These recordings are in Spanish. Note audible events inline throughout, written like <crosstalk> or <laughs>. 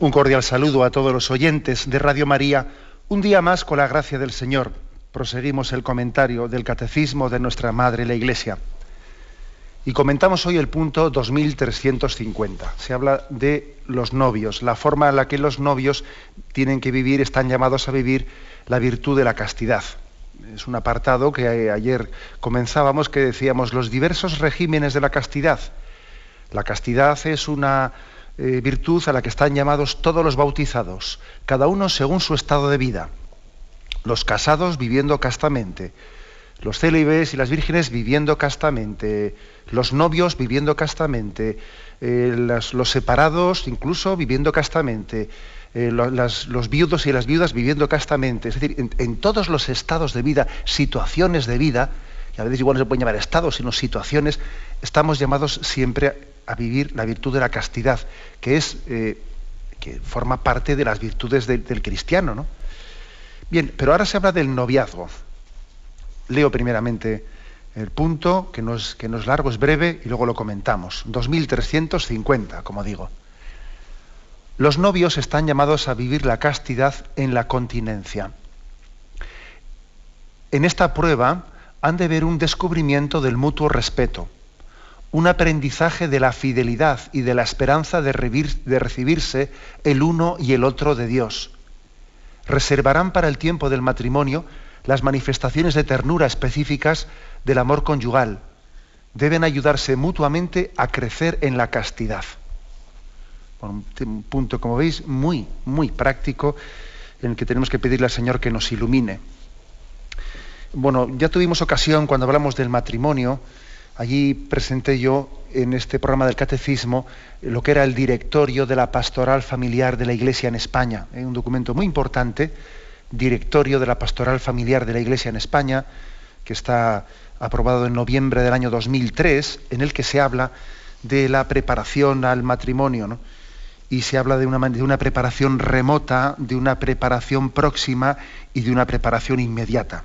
Un cordial saludo a todos los oyentes de Radio María. Un día más, con la gracia del Señor, proseguimos el comentario del Catecismo de nuestra Madre la Iglesia. Y comentamos hoy el punto 2350. Se habla de los novios, la forma en la que los novios tienen que vivir, están llamados a vivir la virtud de la castidad. Es un apartado que ayer comenzábamos que decíamos los diversos regímenes de la castidad. La castidad es una eh, virtud a la que están llamados todos los bautizados, cada uno según su estado de vida. Los casados viviendo castamente, los célibes y las vírgenes viviendo castamente, los novios viviendo castamente, eh, los separados incluso viviendo castamente, eh, los viudos y las viudas viviendo castamente. Es decir, en, todos los estados de vida, situaciones de vida, y a veces igual no se pueden llamar estados, sino situaciones, estamos llamados siempre a vivir la virtud de la castidad, que es eh, que forma parte de las virtudes del cristiano, ¿no? Bien, pero ahora se habla del noviazgo. Leo primeramente el punto, que no es, que no es largo, es breve, y luego lo comentamos. 2350, como digo. Los novios están llamados a vivir la castidad en la continencia. En esta prueba han de ver un descubrimiento del mutuo respeto un aprendizaje de la fidelidad y de la esperanza de, recibirse el uno y el otro de Dios. Reservarán para el tiempo del matrimonio las manifestaciones de ternura específicas del amor conyugal. Deben ayudarse mutuamente a crecer en la castidad. un punto, como veis, muy, muy práctico en el que tenemos que pedirle al Señor que nos ilumine. Bueno, ya tuvimos ocasión cuando hablamos del matrimonio, Allí presenté yo en este programa del Catecismo lo que era el directorio de la pastoral familiar de la Iglesia en España, ¿eh? un documento muy importante, directorio de la pastoral familiar de la Iglesia en España, que está aprobado en noviembre del año 2003, en el que se habla de la preparación al matrimonio, y se habla de una, de una preparación remota, de una preparación próxima y de una preparación inmediata.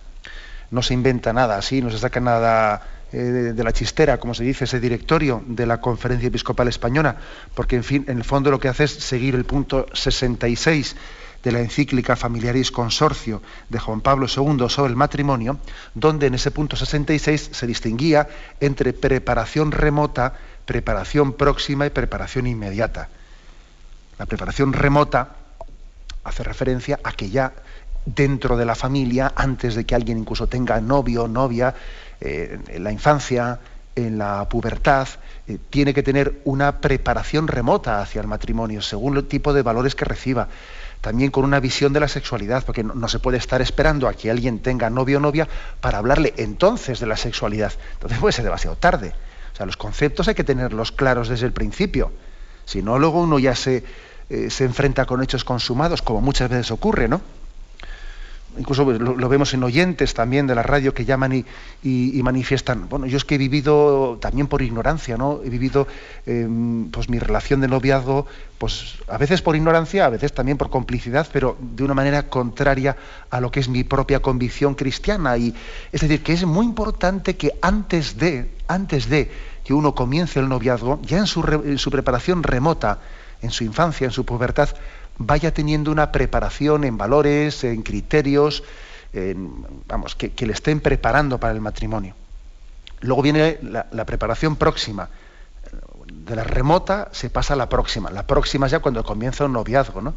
No se inventa nada así, no se saca nada eh, de, la chistera, como se dice, ese directorio de la Conferencia Episcopal Española, porque en, fin, en el fondo lo que hace es seguir el punto 66 de la encíclica Familiaris Consorcio de Juan Pablo II sobre el matrimonio, donde en ese punto 66 se distinguía entre preparación remota, preparación próxima y preparación inmediata. La preparación remota hace referencia a que ya dentro de la familia, antes de que alguien incluso tenga novio o novia, eh, en la infancia, en la pubertad, eh, tiene que tener una preparación remota hacia el matrimonio, según el tipo de valores que reciba. También con una visión de la sexualidad, porque no, se puede estar esperando a que alguien tenga novio o novia para hablarle entonces de la sexualidad. Entonces puede ser demasiado tarde. O sea, los conceptos hay que tenerlos claros desde el principio. Si no, luego uno ya se, eh, se enfrenta con hechos consumados, como muchas veces ocurre, ¿no? Incluso lo, vemos en oyentes también de la radio que llaman y, manifiestan, bueno, yo es que he vivido también por ignorancia, ¿no? He vivido em, pues mi relación de noviazgo, pues a veces por ignorancia, a veces también por complicidad, pero de una manera contraria a lo que es mi propia convicción cristiana. Y, es decir, que es muy importante que antes de, antes de que uno comience el noviazgo, ya en su, en su preparación remota, en su infancia, en su pubertad, vaya teniendo una preparación en valores, en criterios, vamos, que, le estén preparando para el matrimonio. Luego viene la, preparación próxima. De la remota se pasa a la próxima. La próxima es ya cuando comienza un noviazgo, ¿no?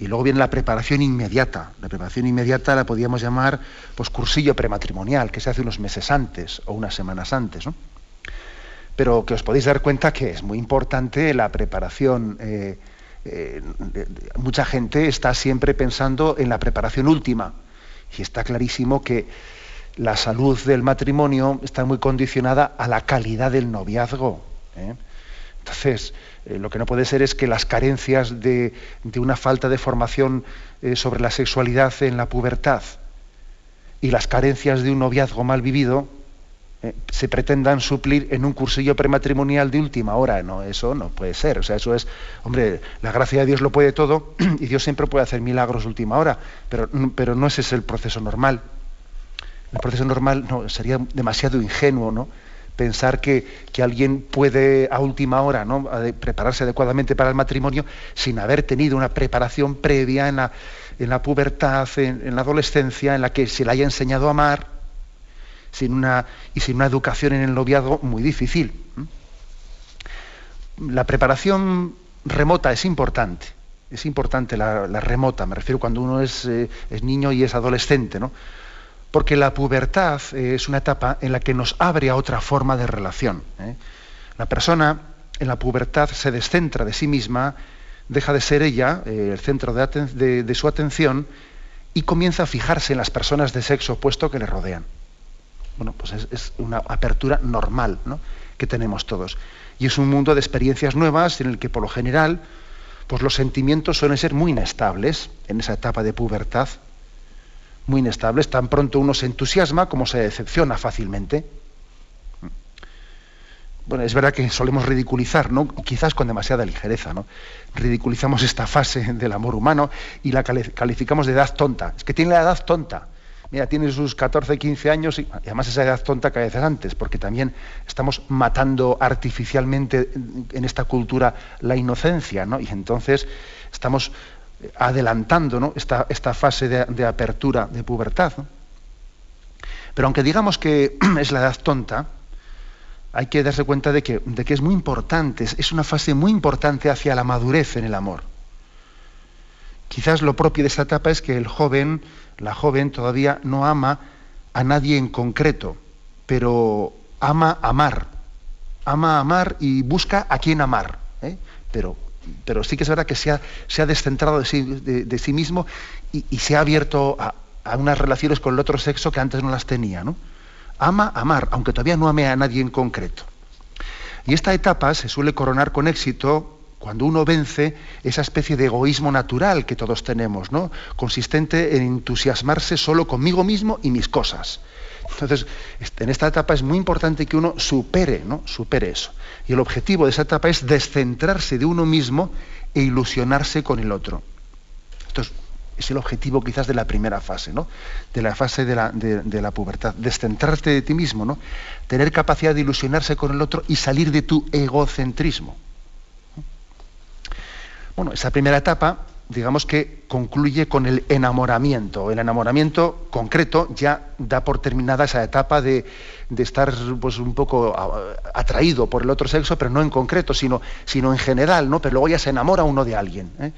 Y luego viene la preparación inmediata. La preparación inmediata la podríamos llamar pues, cursillo prematrimonial, que se hace unos meses antes o unas semanas antes. ¿no? Pero que os podéis dar cuenta que es muy importante la preparación eh, eh, mucha gente está siempre pensando en la preparación última. Y está clarísimo que la salud del matrimonio está muy condicionada a la calidad del noviazgo. ¿eh? Entonces, eh, lo que no puede ser es que las carencias de, una falta de formación sobre la sexualidad en la pubertad y las carencias de un noviazgo mal vivido eh, se pretendan suplir en un cursillo prematrimonial de última hora. No, eso no puede ser. O sea, eso es, hombre, la gracia de Dios lo puede todo <clears throat> y Dios siempre puede hacer milagros de última hora, pero, pero no ese es el proceso normal. El proceso normal no, sería demasiado ingenuo, ¿no? pensar que, alguien puede a última hora ¿no? prepararse adecuadamente para el matrimonio sin haber tenido una preparación previa en la, en la pubertad, en, la adolescencia, en la que se le haya enseñado a amar, y sin una educación en el noviazgo muy difícil. La preparación remota es importante, es importante la, remota, me refiero cuando uno es, eh, es niño y es adolescente, ¿no? porque la pubertad eh, es una etapa en la que nos abre a otra forma de relación. ¿eh? La persona en la pubertad se descentra de sí misma, deja de ser ella el centro de, su atención y comienza a fijarse en las personas de sexo opuesto que le rodean. Bueno, pues es, una apertura normal que tenemos todos. Y es un mundo de experiencias nuevas en el que por lo general pues los sentimientos suelen ser muy inestables en esa etapa de pubertad muy inestables, tan pronto uno se entusiasma como se decepciona fácilmente. Bueno, es verdad que solemos ridiculizar, ¿no? quizás con demasiada ligereza, ¿no? ridiculizamos esta fase del amor humano y la calificamos de edad tonta. Es que tiene la edad tonta. Mira, tiene sus 14, 15 años y además esa edad tonta que antes, porque también estamos matando artificialmente en esta cultura la inocencia, ¿no? Y entonces estamos adelantando esta, esta, fase de, apertura de pubertad. Pero aunque digamos que <clears throat> es la edad tonta, hay que darse cuenta de que es muy importante, es una fase muy importante hacia la madurez en el amor. Quizás lo propio de esta etapa es que el joven, la joven todavía no ama a nadie en concreto, pero ama amar, ama amar y busca a quien amar, ¿eh? pero pero sí que es verdad que se ha, se ha descentrado de sí, mismo y, se ha abierto a, unas relaciones con el otro sexo que antes no las tenía. ¿no? Ama amar, aunque todavía no ame a nadie en concreto. Y esta etapa se suele coronar con éxito cuando uno vence esa especie de egoísmo natural que todos tenemos, ¿no? consistente en entusiasmarse solo conmigo mismo y mis cosas. Entonces, este, en esta etapa es muy importante que uno supere, ¿no? supere eso. Y el objetivo de esa etapa es descentrarse de uno mismo e ilusionarse con el otro. Esto es, el objetivo quizás de la primera fase, ¿no? de la fase de la, pubertad. Descentrarte de ti mismo, ¿no? tener capacidad de ilusionarse con el otro y salir de tu egocentrismo. Bueno, esa primera etapa digamos que concluye con el enamoramiento. El enamoramiento concreto ya da por terminada esa etapa de, estar pues, un poco atraído por el otro sexo, pero no en concreto, sino, sino en general, ¿no? Pero luego ya se enamora uno de alguien. ¿eh?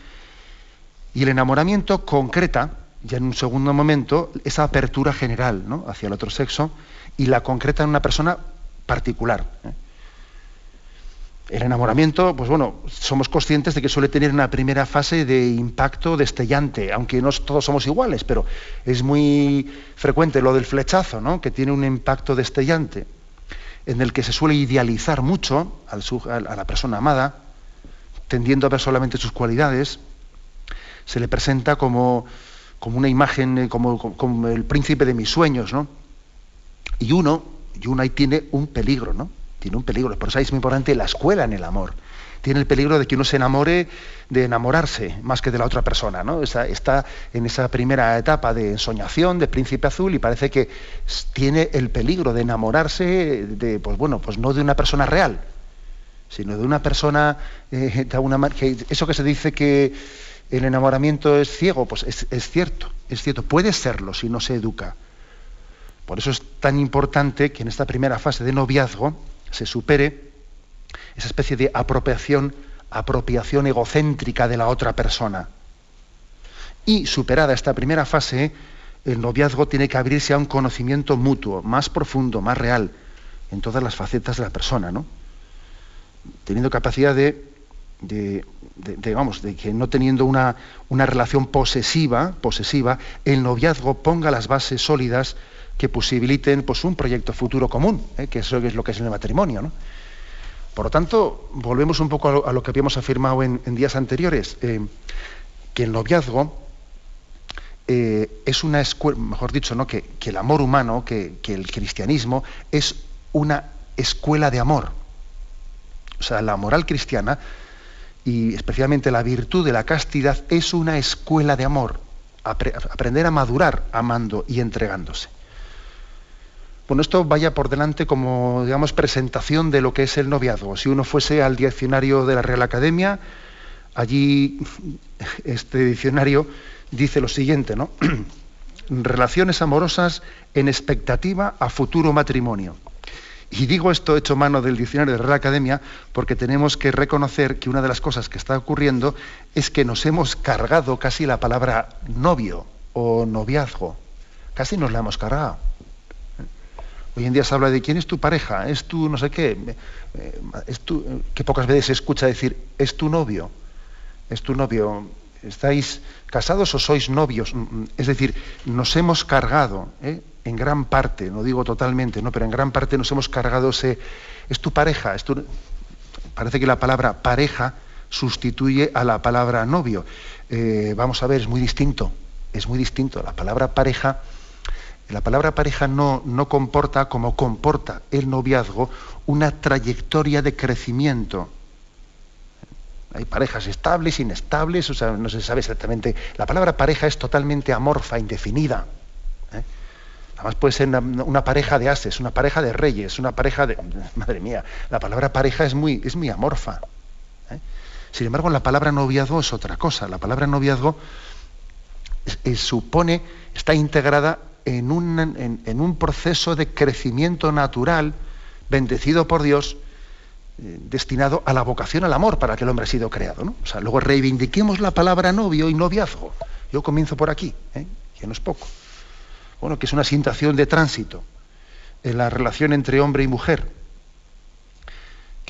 Y el enamoramiento concreta, ya en un segundo momento, esa apertura general ¿no? hacia el otro sexo y la concreta en una persona particular. ¿eh? El enamoramiento, pues bueno, somos conscientes de que suele tener una primera fase de impacto destellante, aunque no todos somos iguales, pero es muy frecuente lo del flechazo, ¿no? que tiene un impacto destellante, en el que se suele idealizar mucho a la persona amada, tendiendo a ver solamente sus cualidades, se le presenta como, como una imagen, eh, como, como, el príncipe de mis sueños, ¿no? Y uno, y uno ahí tiene un peligro, ¿no? Tiene un peligro. Por eso es muy importante la escuela en el amor. Tiene el peligro de que uno se enamore de enamorarse más que de la otra persona. ¿no? Está, en esa primera etapa de ensoñación, de príncipe azul, y parece que tiene el peligro de enamorarse de, pues bueno, pues no de una persona real, sino de una persona, eh, que eso que se dice que el enamoramiento es ciego, pues es, es cierto, es cierto, puede serlo si no se educa. Por eso es tan importante que en esta primera fase de noviazgo, se supere esa especie de apropiación, apropiación egocéntrica de la otra persona. Y superada esta primera fase, el noviazgo tiene que abrirse a un conocimiento mutuo, más profundo, más real, en todas las facetas de la persona, ¿no? Teniendo capacidad de, de, de que no teniendo una, una, relación posesiva, posesiva, el noviazgo ponga las bases sólidas que posibiliten pues, un proyecto futuro común, ¿eh? que eso es lo que es el matrimonio. ¿no? Por lo tanto, volvemos un poco a lo, que habíamos afirmado en, días anteriores, eh, que el noviazgo eh, es una escuela, mejor dicho, ¿no? que, el amor humano, que, el cristianismo es una escuela de amor. O sea, la moral cristiana y especialmente la virtud de la castidad es una escuela de amor. aprender a madurar amando y entregándose. Bueno, esto vaya por delante como, digamos, presentación de lo que es el noviazgo. Si uno fuese al diccionario de la Real Academia, allí este diccionario dice lo siguiente, ¿no? <clears throat> Relaciones amorosas en expectativa a futuro matrimonio. Y digo esto hecho mano del diccionario de la Real Academia porque tenemos que reconocer que una de las cosas que está ocurriendo es que nos hemos cargado casi la palabra novio o noviazgo. Casi nos la hemos cargado. Hoy en día se habla de quién es tu pareja, es tu no sé qué, eh, es tu, que pocas veces se escucha decir es tu novio, es tu novio, estáis casados o sois novios. Mm, mm, es decir, nos hemos cargado, ¿eh? en gran parte, no digo totalmente, ¿no? pero en gran parte nos hemos cargado ese, es tu pareja, es parece que la palabra pareja sustituye a la palabra novio. Eh, vamos a ver, es muy distinto, es muy distinto. La palabra pareja la palabra pareja no, no comporta como comporta el noviazgo una trayectoria de crecimiento. Hay parejas estables, inestables, o sea, no se sabe exactamente. La palabra pareja es totalmente amorfa, indefinida. ¿eh? Además puede ser una, pareja de ases, una pareja de reyes, una pareja de... <laughs> Madre mía, la palabra pareja es muy, es muy amorfa. ¿eh? Sin embargo, la palabra noviazgo es otra cosa. La palabra noviazgo supone, está integrada en un, proceso de crecimiento natural, bendecido por Dios, eh, destinado a la vocación al amor para que el hombre ha sido creado. ¿no? O sea, luego reivindiquemos la palabra novio y noviazgo. Yo comienzo por aquí, ¿eh? que no es poco. Bueno, que es una situación de tránsito en la relación entre hombre y mujer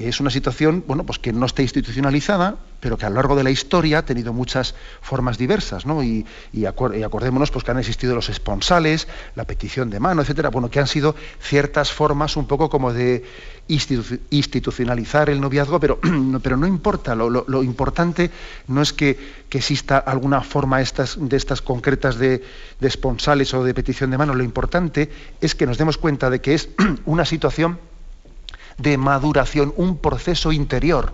que es una situación bueno, pues que no está institucionalizada, pero que a lo largo de la historia ha tenido muchas formas diversas, ¿no? Y, acordémonos pues, que han existido los esponsales, la petición de mano, etcétera, bueno, que han sido ciertas formas un poco como de institucionalizar el noviazgo, pero, <clears throat> pero no importa, lo, importante no es que, exista alguna forma de estas concretas de, de esponsales o de petición de mano, lo importante es que nos demos cuenta de que es <clears throat> una situación de maduración, un proceso interior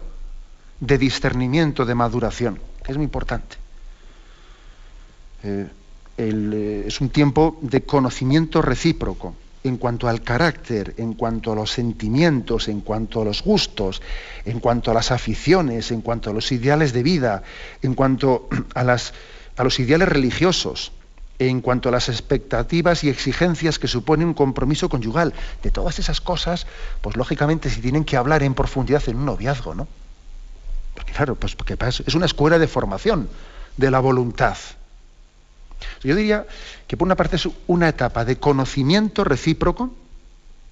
de discernimiento de maduración, es muy importante. Eh, eh, es un tiempo de conocimiento recíproco en cuanto al carácter, en cuanto a los sentimientos, en cuanto a los gustos, en cuanto a las aficiones, en cuanto a los ideales de vida, en cuanto <clears throat> a, las, a los ideales religiosos en cuanto a las expectativas y exigencias que supone un compromiso conyugal. De todas esas cosas, pues lógicamente se tienen que hablar en profundidad en un noviazgo, ¿no? Porque claro, pues porque es una escuela de formación de la voluntad. Yo diría que por una parte es una etapa de conocimiento recíproco,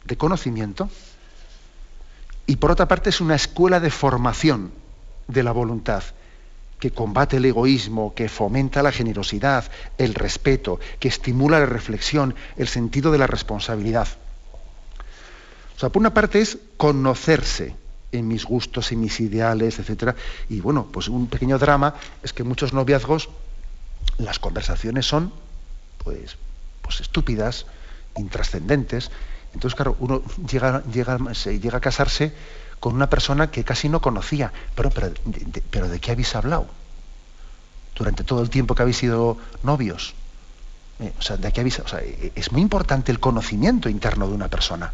de conocimiento, y por otra parte es una escuela de formación de la voluntad que combate el egoísmo, que fomenta la generosidad, el respeto, que estimula la reflexión, el sentido de la responsabilidad. O sea, por una parte es conocerse en mis gustos, en mis ideales, etc. Y bueno, pues un pequeño drama es que muchos noviazgos, las conversaciones son, pues, pues estúpidas, intrascendentes. Entonces, claro, uno llega, llega, se llega a casarse con una persona que casi no conocía. Pero, pero, de, pero ¿de qué habéis hablado? Durante todo el tiempo que habéis sido novios. Eh, o sea, ¿de qué habéis, o sea, e, es muy importante el conocimiento interno de una persona.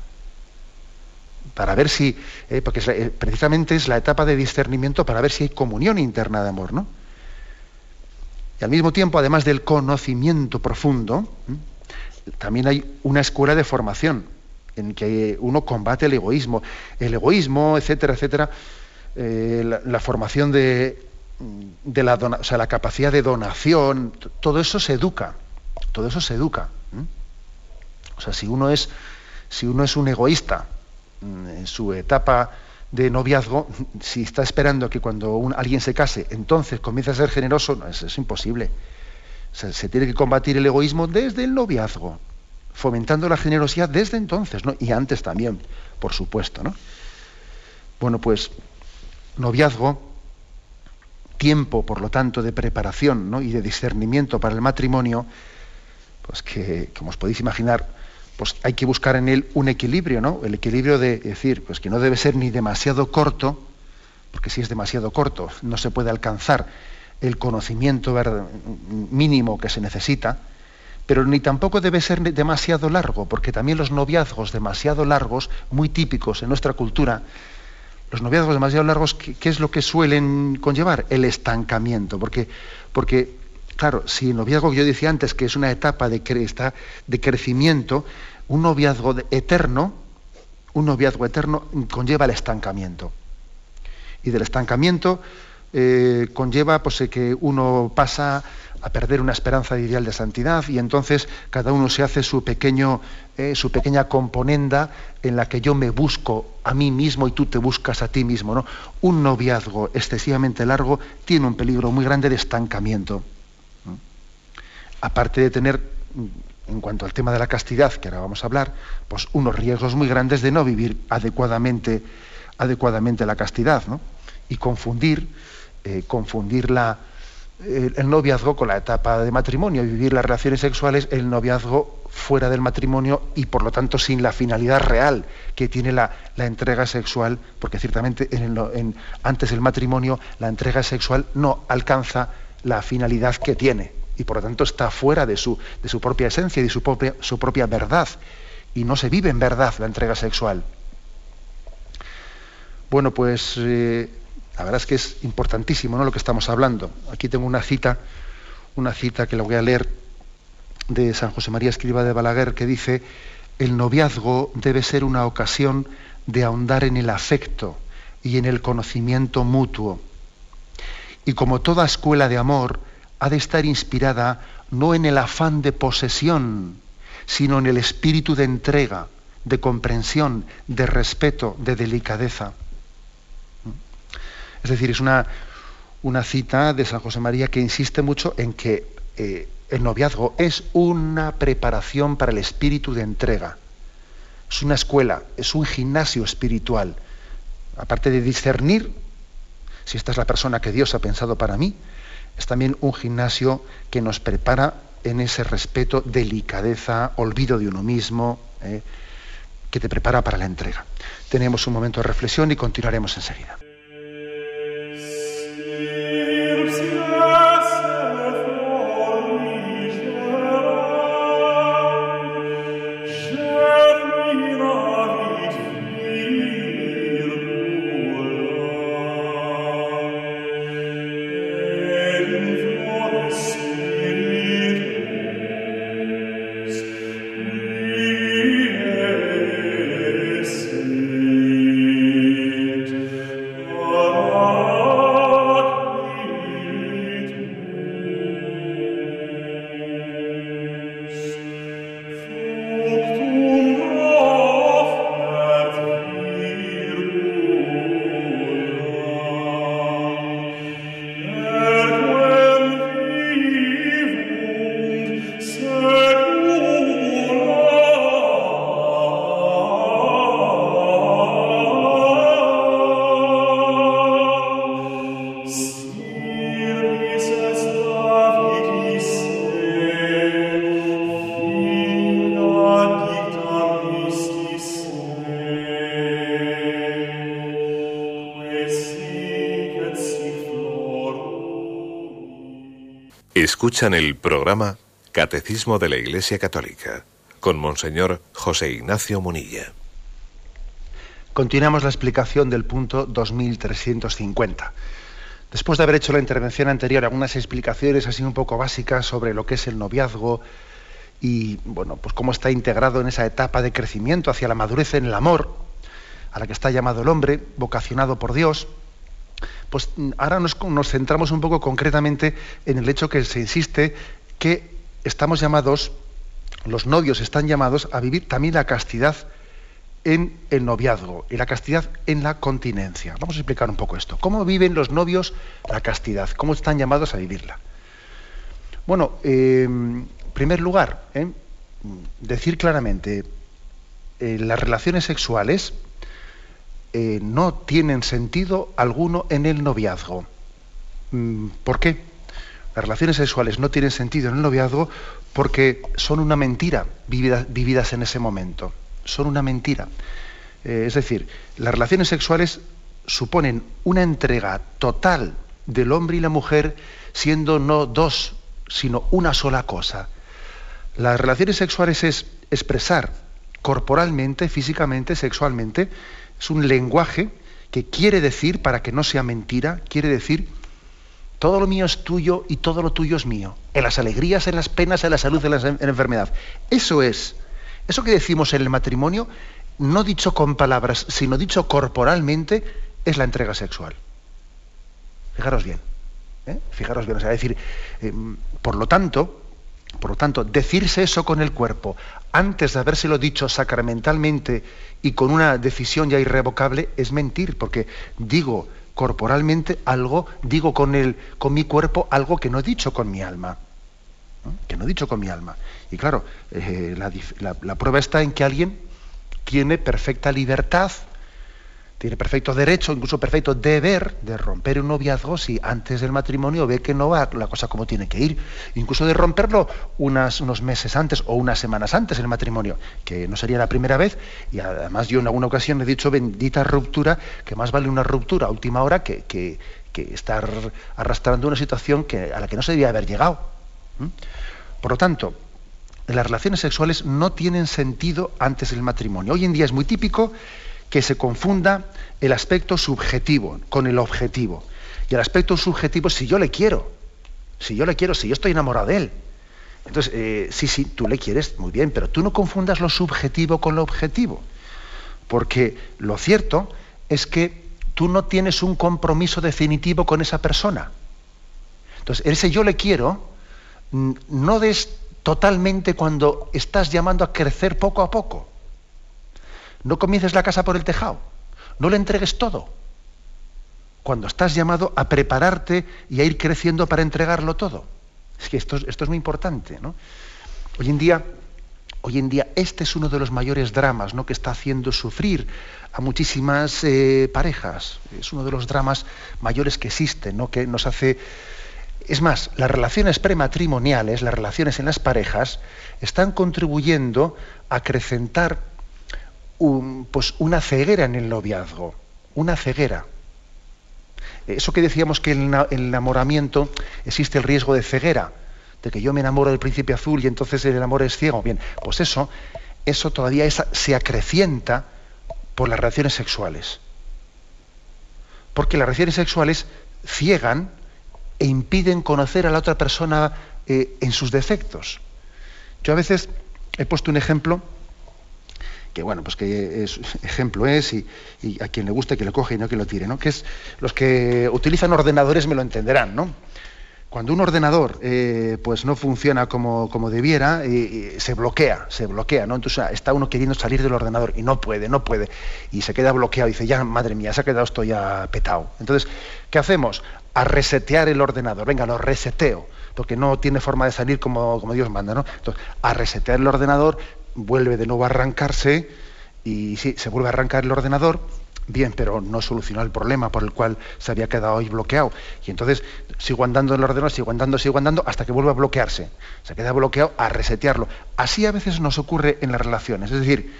Para ver si, eh, porque eh, precisamente es la etapa de discernimiento para ver si hay comunión interna de amor, ¿no? Y al mismo tiempo, además del conocimiento profundo, también hay una escuela de formación en que uno combate el egoísmo. El egoísmo, etcétera, etcétera, eh, la, formación de, la, o sea, la capacidad de donación, todo eso se educa, todo eso se educa. O sea, si uno es, si uno es un egoísta mm, en su etapa de noviazgo, <laughs> si está esperando que cuando alguien se case, entonces comience a ser generoso, no, es, es imposible. se tiene que combatir el egoísmo desde el noviazgo fomentando la generosidad desde entonces, ¿no? y antes también, por supuesto. ¿no? Bueno, pues noviazgo, tiempo, por lo tanto, de preparación y de discernimiento para el matrimonio, pues que, como os podéis imaginar, pues hay que buscar en él un equilibrio, ¿no? El equilibrio de decir, pues que no debe ser ni demasiado corto, porque si es demasiado corto no se puede alcanzar el conocimiento mínimo que se necesita, pero ni tampoco debe ser demasiado largo, porque también los noviazgos demasiado largos, muy típicos en nuestra cultura, los noviazgos demasiado largos, ¿qué, es lo que suelen conllevar? El estancamiento, porque, porque claro, si el noviazgo que yo decía antes, que es una etapa de, de crecimiento, un noviazgo eterno, un noviazgo eterno conlleva el estancamiento. Y del estancamiento eh, conlleva pues, que uno pasa a perder una esperanza ideal de santidad y entonces cada uno se hace su pequeño eh, su pequeña componenda en la que yo me busco a mí mismo y tú te buscas a ti mismo ¿no? un noviazgo excesivamente largo tiene un peligro muy grande de estancamiento aparte de tener en cuanto al tema de la castidad que ahora vamos a hablar pues unos riesgos muy grandes de no vivir adecuadamente adecuadamente la castidad ¿no? y confundir eh, confundir la, el noviazgo con la etapa de matrimonio y vivir las relaciones sexuales, el noviazgo fuera del matrimonio y por lo tanto sin la finalidad real que tiene la, entrega sexual, porque ciertamente en antes del matrimonio la entrega sexual no alcanza la finalidad que tiene y por lo tanto está fuera de su, de su propia esencia y de su propia, su propia verdad y no se vive en verdad la entrega sexual. Bueno, pues eh, la verdad es que es importantísimo ¿no? lo que estamos hablando. Aquí tengo una cita, una cita que la voy a leer de San José María Escriba de Balaguer que dice, el noviazgo debe ser una ocasión de ahondar en el afecto y en el conocimiento mutuo. Y como toda escuela de amor, ha de estar inspirada no en el afán de posesión, sino en el espíritu de entrega, de comprensión, de respeto, de delicadeza. Es decir, es una, cita de San José María que insiste mucho en que eh, el noviazgo es una preparación para el espíritu de entrega. Es una escuela, es un gimnasio espiritual. Aparte de discernir si esta es la persona que Dios ha pensado para mí, es también un gimnasio que nos prepara en ese respeto, delicadeza, olvido de uno mismo, eh, que te prepara para la entrega. Tenemos un momento de reflexión y continuaremos enseguida. Stirb, stirb, Escuchan el programa Catecismo de la Iglesia Católica con Monseñor José Ignacio Munilla. Continuamos la explicación del punto 2350. Después de haber hecho la intervención anterior, algunas explicaciones así un poco básicas sobre lo que es el noviazgo y bueno, pues cómo está integrado en esa etapa de crecimiento hacia la madurez en el amor, a la que está llamado el hombre, vocacionado por Dios pues ahora nos, centramos un poco concretamente en el hecho que se insiste que estamos llamados, los novios están llamados a vivir también la castidad en el noviazgo y la castidad en la continencia. Vamos a explicar un poco esto. ¿Cómo viven los novios la castidad? ¿Cómo están llamados a vivirla? Bueno, en primer lugar, ¿eh? decir claramente, eh, las relaciones sexuales eh, no tienen sentido alguno en el noviazgo. Mm, ¿Por qué? Las relaciones sexuales no tienen sentido en el noviazgo porque son una mentira vividas, en ese momento. Son una mentira. Eh, es decir, las relaciones sexuales suponen una entrega total del hombre y la mujer siendo no dos, sino una sola cosa. Las relaciones sexuales es expresar corporalmente, físicamente, sexualmente, es un lenguaje que quiere decir, para que no sea mentira, quiere decir, todo lo mío es tuyo y todo lo tuyo es mío, en las alegrías, en las penas, en la salud, en la, en la enfermedad. Eso es, eso que decimos en el matrimonio, no dicho con palabras, sino dicho corporalmente, es la entrega sexual. Fijaros bien. ¿eh? Fijaros bien. O sea, decir, eh, por lo tanto, por lo tanto, decirse eso con el cuerpo antes de habérselo dicho sacramentalmente y con una decisión ya irrevocable es mentir, porque digo corporalmente algo, digo con, el, con mi cuerpo algo que no he dicho con mi alma. Que no he dicho con mi alma. Y claro, eh, la prueba está en que alguien tiene perfecta libertad tiene perfecto derecho, incluso perfecto deber de romper un noviazgo si antes del matrimonio ve que no va la cosa como tiene que ir. Incluso de romperlo unos meses antes o unas semanas antes del matrimonio, que no sería la primera vez. Y además yo en alguna ocasión he dicho bendita ruptura, que más vale una ruptura a última hora que, que, estar arrastrando una situación a la que no se debía haber llegado. Por lo tanto, las relaciones sexuales no tienen sentido antes del matrimonio. Hoy en día es muy típico que se confunda el aspecto subjetivo con el objetivo. Y el aspecto subjetivo, si yo le quiero, si yo le quiero, si yo estoy enamorado de él. Entonces, eh, sí, sí, tú le quieres muy bien, pero tú no confundas lo subjetivo con lo objetivo. Porque lo cierto es que tú no tienes un compromiso definitivo con esa persona. Entonces, ese yo le quiero, no des totalmente cuando estás llamando a crecer poco a poco. No comiences la casa por el tejado. No le entregues todo. Cuando estás llamado a prepararte y a ir creciendo para entregarlo todo. Es que esto, es muy importante. ¿no? Hoy en día, hoy en día, este es uno de los mayores dramas ¿no? que está haciendo sufrir a muchísimas eh, parejas. Es uno de los dramas mayores que existen, ¿no? que nos hace. Es más, las relaciones prematrimoniales, las relaciones en las parejas, están contribuyendo a acrecentar pues una ceguera en el noviazgo, una ceguera. Eso que decíamos que en el enamoramiento existe el riesgo de ceguera, de que yo me enamoro del príncipe azul y entonces el amor es ciego. Bien, pues eso, eso todavía se acrecienta por las relaciones sexuales. Porque las relaciones sexuales ciegan e impiden conocer a la otra persona eh, en sus defectos. Yo a veces he puesto un ejemplo que bueno, pues que es, <laughs> ejemplo es, y, a quien le guste que lo coge y no que lo tire, ¿no? Que es, los que utilizan ordenadores me lo entenderán, ¿no? Cuando un ordenador eh, pues no funciona como, como debiera, se bloquea, se bloquea, ¿no? Entonces está uno queriendo salir del ordenador y no puede, no puede, y se queda bloqueado y dice, ya, madre mía, se ha quedado esto ya petado. Entonces, ¿qué hacemos? A resetear el ordenador, venga, lo reseteo, porque no tiene forma de salir como, como Dios manda, ¿no? Entonces, a resetear el ordenador, vuelve de nuevo a arrancarse y sí, se vuelve a arrancar el ordenador, bien, pero no solucionó el problema por el cual se había quedado ahí bloqueado. Y entonces sigo andando en el ordenador, sigo andando, sigo andando, hasta que vuelve a bloquearse. Se queda bloqueado a resetearlo. Así a veces nos ocurre en las relaciones. Es decir,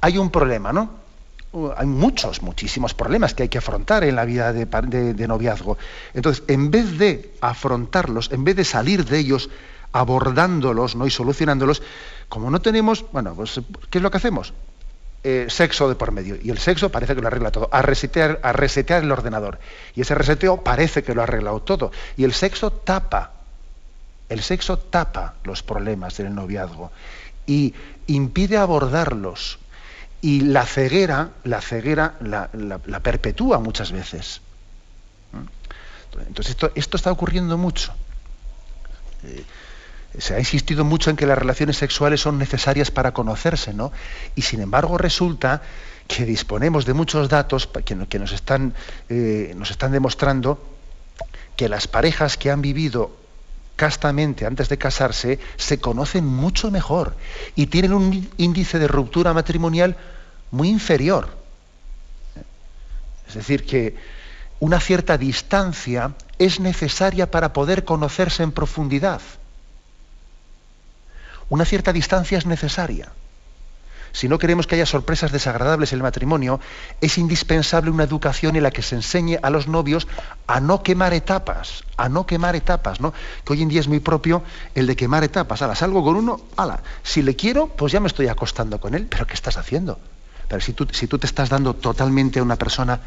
hay un problema, ¿no? Uh, hay muchos, muchísimos problemas que hay que afrontar en la vida de, de noviazgo. Entonces, en vez de afrontarlos, en vez de salir de ellos abordándolos ¿no? y solucionándolos, como no tenemos, bueno, pues ¿qué es lo que hacemos? Eh, sexo de por medio. Y el sexo parece que lo arregla todo. A resetear, a resetear el ordenador. Y ese reseteo parece que lo ha arreglado todo. Y el sexo tapa. El sexo tapa los problemas del noviazgo. Y impide abordarlos. Y la ceguera, la ceguera la, perpetúa muchas veces. ¿Mm? Entonces esto, esto está ocurriendo mucho. Eh, se ha insistido mucho en que las relaciones sexuales son necesarias para conocerse, ¿no? Y sin embargo resulta que disponemos de muchos datos que, nos, están, eh, nos están demostrando que las parejas que han vivido castamente antes de casarse se conocen mucho mejor y tienen un índice de ruptura matrimonial muy inferior. Es decir, que una cierta distancia es necesaria para poder conocerse en profundidad. Una cierta distancia es necesaria. Si no queremos que haya sorpresas desagradables en el matrimonio, es indispensable una educación en la que se enseñe a los novios a no quemar etapas, a no quemar etapas, ¿no? Que hoy en día es muy propio el de quemar etapas. Ala, salgo con uno, ala, si le quiero, pues ya me estoy acostando con él, pero ¿qué estás haciendo? Pero si tú, si tú te estás dando totalmente a una persona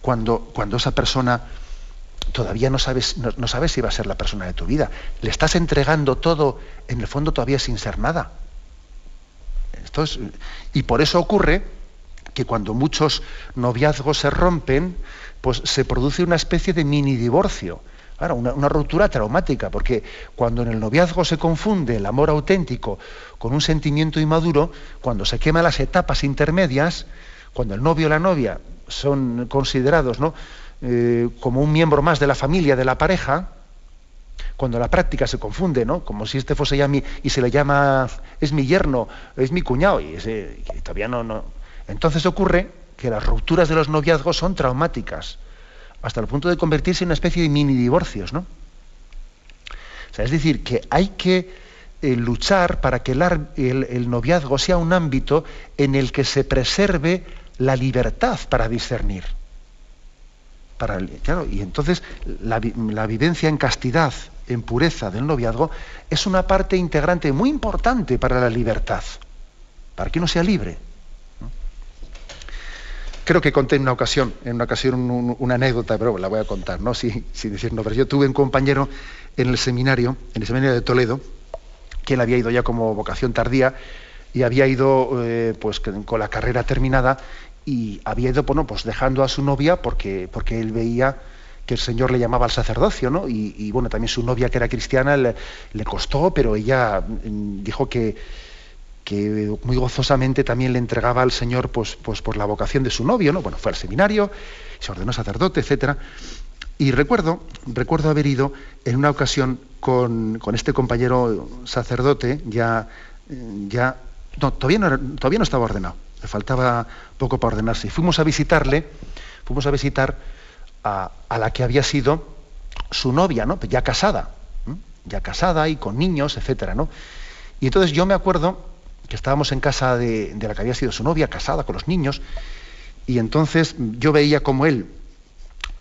cuando, cuando esa persona todavía no sabes, no, sabes si va a ser la persona de tu vida. Le estás entregando todo, en el fondo todavía sin ser nada. Esto y por eso ocurre que cuando muchos noviazgos se rompen, pues se produce una especie de mini divorcio. Claro, una, una, ruptura traumática, porque cuando en el noviazgo se confunde el amor auténtico con un sentimiento inmaduro, cuando se queman las etapas intermedias, cuando el novio o la novia son considerados ¿no? Eh, como un miembro más de la familia, de la pareja, cuando la práctica se confunde, ¿no? Como si este fuese ya mi, y se le llama, es mi yerno, es mi cuñado, y, todavía no, no. Entonces ocurre que las rupturas de los noviazgos son traumáticas, hasta el punto de convertirse en una especie de mini divorcios, ¿no? es decir, que hay que eh, luchar para que el noviazgo sea un ámbito en el que se preserve la libertad para discernir y entonces la, vivencia en castidad, en pureza del noviazgo, es una parte integrante muy importante para la libertad, para que uno sea libre. Creo que conté en una ocasión, en una ocasión una anécdota, pero la voy a contar, ¿no? Sin, decir nombres. Yo tuve un compañero en el seminario, en el seminario de Toledo, que él había ido ya como vocación tardía y había ido eh, pues con la carrera terminada y había ido bueno, pues dejando a su novia porque, porque él veía que el Señor le llamaba al sacerdocio, ¿no? Y, bueno, también su novia que era cristiana le, costó, pero ella mm, dijo que, que, muy gozosamente también le entregaba al Señor pues, pues por la vocación de su novio, ¿no? Bueno, fue al seminario, se ordenó sacerdote, etcétera. Y recuerdo, recuerdo haber ido en una ocasión con, con este compañero sacerdote, ya, ya todavía no, todavía no estaba ordenado le faltaba poco para ordenarse. Y fuimos a visitarle, fuimos a visitar a, la que había sido su novia, ¿no? Ya casada, ya casada y con niños, etcétera, ¿no? Y entonces yo me acuerdo que estábamos en casa de, de, la que había sido su novia, casada con los niños, y entonces yo veía como él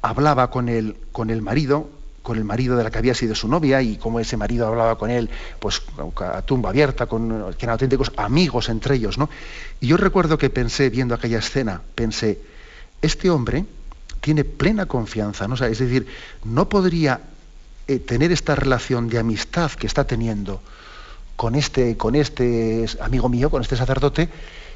hablaba con el, con el marido, con el marido de la que había sido su novia y cómo ese marido hablaba con él, pues a tumba abierta, con, que eran auténticos amigos entre ellos, ¿no? Y yo recuerdo que pensé, viendo aquella escena, pensé, este hombre tiene plena confianza, ¿no? es decir, no podría eh, tener esta relación de amistad que está teniendo con este, con este amigo mío, con este sacerdote,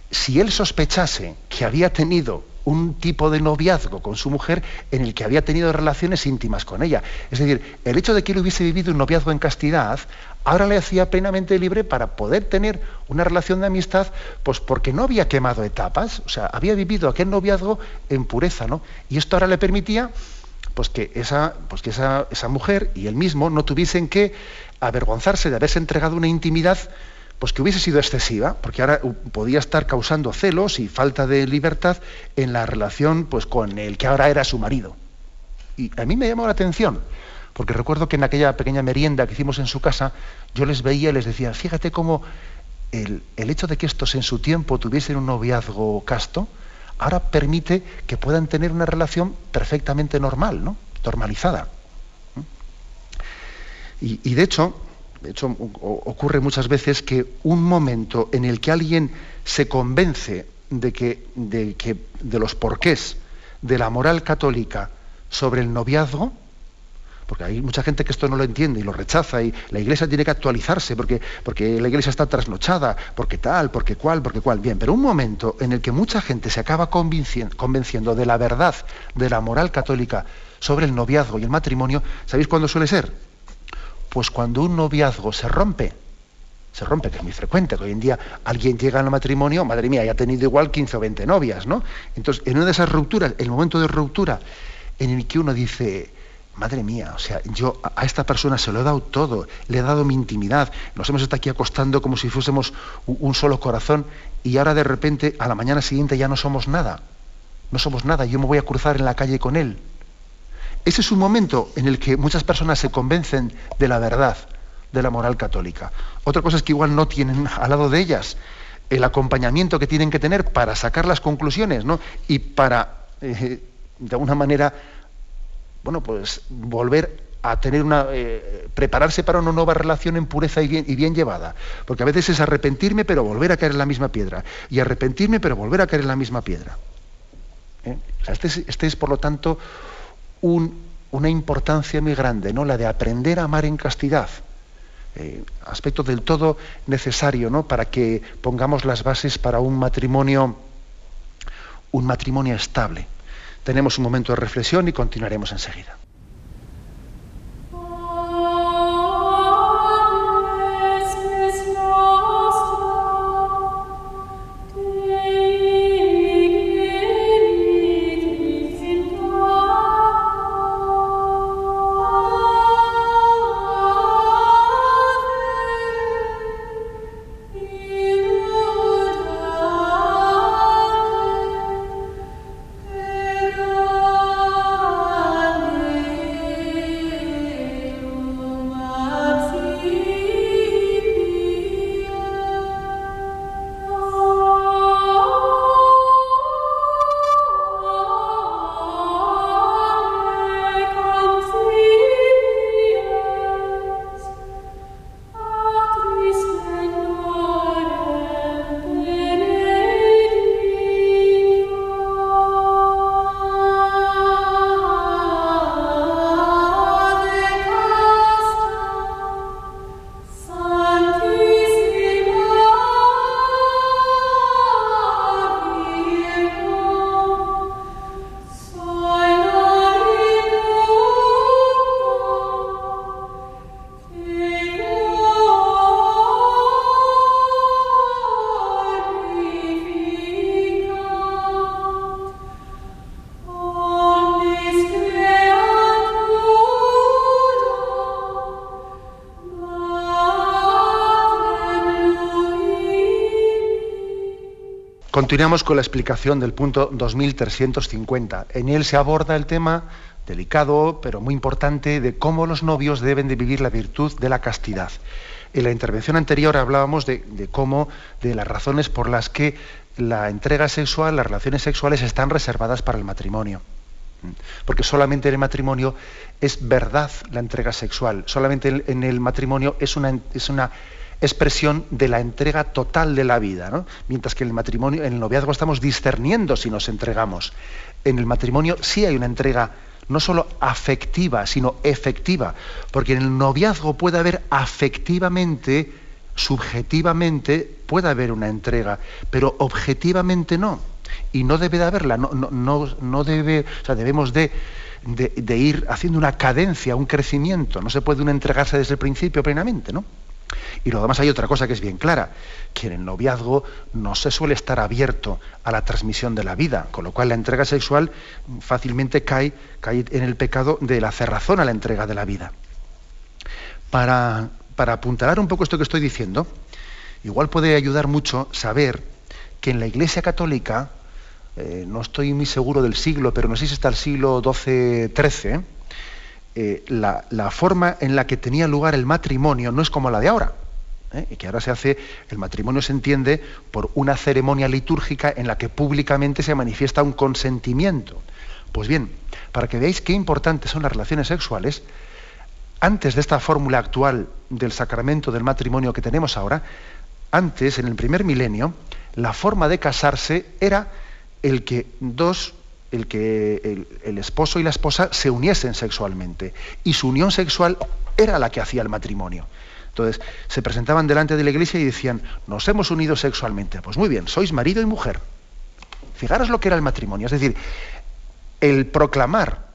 si él sospechase que había tenido un tipo de noviazgo con su mujer en el que había tenido relaciones íntimas con ella. Es decir, el hecho de que él hubiese vivido un noviazgo en castidad, ahora le hacía plenamente libre para poder tener una relación de amistad, pues porque no había quemado etapas, o sea, había vivido aquel noviazgo en pureza, ¿no? Y esto ahora le permitía pues que esa, pues que esa, esa mujer y él mismo no tuviesen que avergonzarse de haberse entregado una intimidad pues que hubiese sido excesiva, porque ahora podía estar causando celos y falta de libertad en la relación pues con el que ahora era su marido. Y a mí me llamó la atención, porque recuerdo que en aquella pequeña merienda que hicimos en su casa, yo les veía y les decía, fíjate cómo el, el hecho de que estos en su tiempo tuviesen un noviazgo casto, ahora permite que puedan tener una relación perfectamente normal, ¿no? normalizada. Y de hecho, de hecho, ocurre muchas veces que un momento en el que alguien se convence de que, de, los porqués de la moral católica sobre el noviazgo, porque hay mucha gente que esto no lo entiende y lo rechaza y la iglesia tiene que actualizarse porque, porque la iglesia está trasnochada, porque tal, porque cual, porque cual. Bien, pero un momento en el que mucha gente se acaba convenciendo de la verdad de la moral católica sobre el noviazgo y el matrimonio, ¿sabéis cuándo suele ser? Pues cuando un noviazgo se rompe, se rompe, que es muy frecuente, que hoy en día alguien llega al matrimonio, madre mía, ya ha tenido igual 15 o 20 novias, ¿no? Entonces, en una de esas rupturas, el momento de ruptura en el que uno dice, madre mía, o sea, yo a esta persona se lo he dado todo, le he dado mi intimidad, nos hemos estado aquí acostando como si fuésemos un solo corazón y ahora de repente a la mañana siguiente ya no somos nada. no somos nada, yo me voy a cruzar en la calle con él. Ese es un momento en el que muchas personas se convencen de la verdad de la moral católica. Otra cosa es que igual no tienen al lado de ellas el acompañamiento que tienen que tener para sacar las conclusiones, ¿no? Y para, eh, de alguna manera, bueno, pues volver a tener una eh, prepararse para una nueva relación en pureza y bien, llevada. Porque a veces es arrepentirme pero volver a caer en la misma piedra. Y arrepentirme pero volver a caer en la misma piedra. ¿Eh? este, es, este, es, por lo tanto, una importancia muy grande, ¿no? La de aprender a amar en castidad. Eh, aspecto del todo necesario ¿no? para que pongamos las bases para un matrimonio, un matrimonio estable. Tenemos un momento de reflexión y continuaremos enseguida. Continuamos con la explicación del punto 2350. En él se aborda el tema delicado, pero muy importante, de cómo los novios deben de vivir la virtud de la castidad. En la intervención anterior hablábamos de, cómo, de las razones por las que la entrega sexual, las relaciones sexuales están reservadas para el matrimonio. Porque solamente en el matrimonio es verdad la entrega sexual, solamente en el matrimonio es una, es una expresión de la entrega total de la vida, mientras que en el matrimonio, en el noviazgo estamos discerniendo si nos entregamos. En el matrimonio sí hay una entrega no solo afectiva, sino efectiva, porque en el noviazgo puede haber afectivamente, subjetivamente, puede haber una entrega, pero objetivamente no. Y no debe de haberla, no, no, no debe, o sea, debemos de, ir haciendo una cadencia, un crecimiento. No se puede entregarse desde el principio plenamente, ¿no? Y lo demás hay otra cosa que es bien clara, que en el noviazgo no se suele estar abierto a la transmisión de la vida, con lo cual la entrega sexual fácilmente cae, cae en el pecado de la cerrazón a la entrega de la vida. Para, para apuntalar un poco esto que estoy diciendo, igual puede ayudar mucho saber que en la Iglesia Católica, eh, no estoy muy seguro del siglo, pero no sé si está el siglo XII-XIII, eh, la, forma en la que tenía lugar el matrimonio no es como la de ahora. ¿eh? Y que ahora se hace, el matrimonio se entiende por una ceremonia litúrgica en la que públicamente se manifiesta un consentimiento. Pues bien, para que veáis qué importantes son las relaciones sexuales, antes de esta fórmula actual del sacramento del matrimonio que tenemos ahora, antes, en el primer milenio, la forma de casarse era el que dos el que el, esposo y la esposa se uniesen sexualmente. Y su unión sexual era la que hacía el matrimonio. Entonces, se presentaban delante de la iglesia y decían, nos hemos unido sexualmente. Pues muy bien, sois marido y mujer. Fijaros lo que era el matrimonio. Es decir, el proclamar,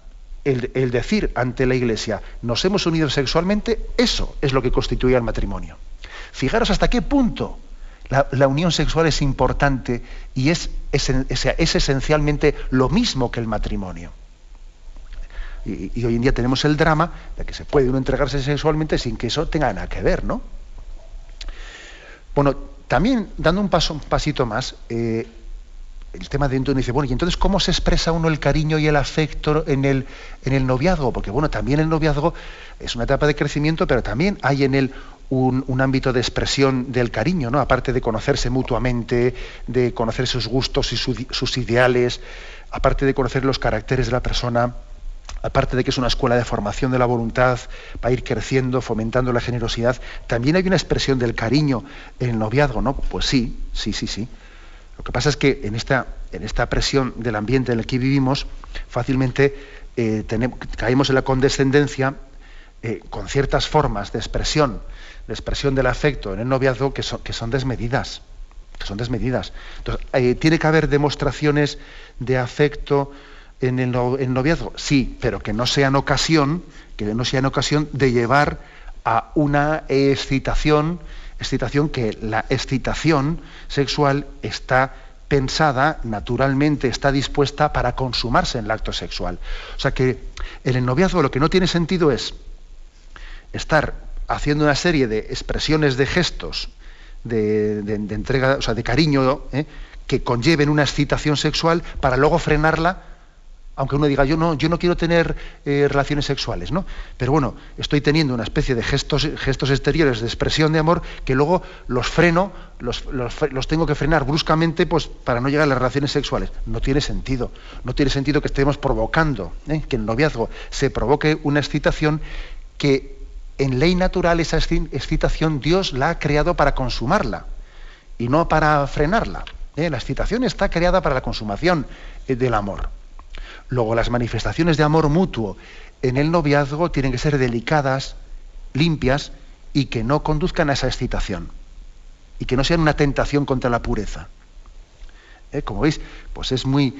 el, el decir ante la iglesia, nos hemos unido sexualmente, eso es lo que constituía el matrimonio. Fijaros hasta qué punto la, unión sexual es importante y es, es, esencialmente lo mismo que el matrimonio. Y, hoy en día tenemos el drama de que se puede uno entregarse sexualmente sin que eso tenga nada que ver, ¿no? Bueno, también dando un, paso, pasito más, eh, el tema de uno dice, bueno, y entonces ¿cómo se expresa uno el cariño y el afecto en el, en el noviazgo? Porque bueno, también el noviazgo es una etapa de crecimiento, pero también hay en él un, ámbito de expresión del cariño, ¿no? Aparte de conocerse mutuamente, de conocer sus gustos y sus ideales, aparte de conocer los caracteres de la persona, aparte de que es una escuela de formación de la voluntad para ir creciendo, fomentando la generosidad, también hay una expresión del cariño en el noviazgo, ¿no? Pues sí, sí, sí, sí. Lo que pasa es que en esta, en esta presión del ambiente en el que vivimos, fácilmente eh, caemos en la condescendencia eh, con ciertas formas de expresión, de expresión del afecto en el noviazgo que son, que son desmedidas. Que son desmedidas. Entonces, eh, ¿tiene que haber demostraciones de afecto en el, noviazgo? Sí, pero que no sean ocasión, que no sean ocasión de llevar a una excitación excitación que la excitación sexual está pensada, naturalmente está dispuesta para consumarse en el acto sexual. O sea que en el noviazgo lo que no tiene sentido es estar haciendo una serie de expresiones de gestos, de, entrega, o sea, de cariño, ¿eh? que conlleven una excitación sexual para luego frenarla aunque uno diga, yo no, yo no quiero tener eh, relaciones sexuales, ¿no? Pero bueno, estoy teniendo una especie de gestos, gestos exteriores de expresión de amor que luego los freno, los, tengo que frenar bruscamente pues, para no llegar a las relaciones sexuales. No tiene sentido. No tiene sentido que estemos provocando, ¿eh? que el noviazgo se provoque una excitación que en ley natural esa excitación Dios la ha creado para consumarla y no para frenarla. ¿eh? La excitación está creada para la consumación del amor. Luego, las manifestaciones de amor mutuo en el noviazgo tienen que ser delicadas, limpias y que no conduzcan a esa excitación. Y que no sean una tentación contra la pureza. ¿Eh? Como veis, pues es muy,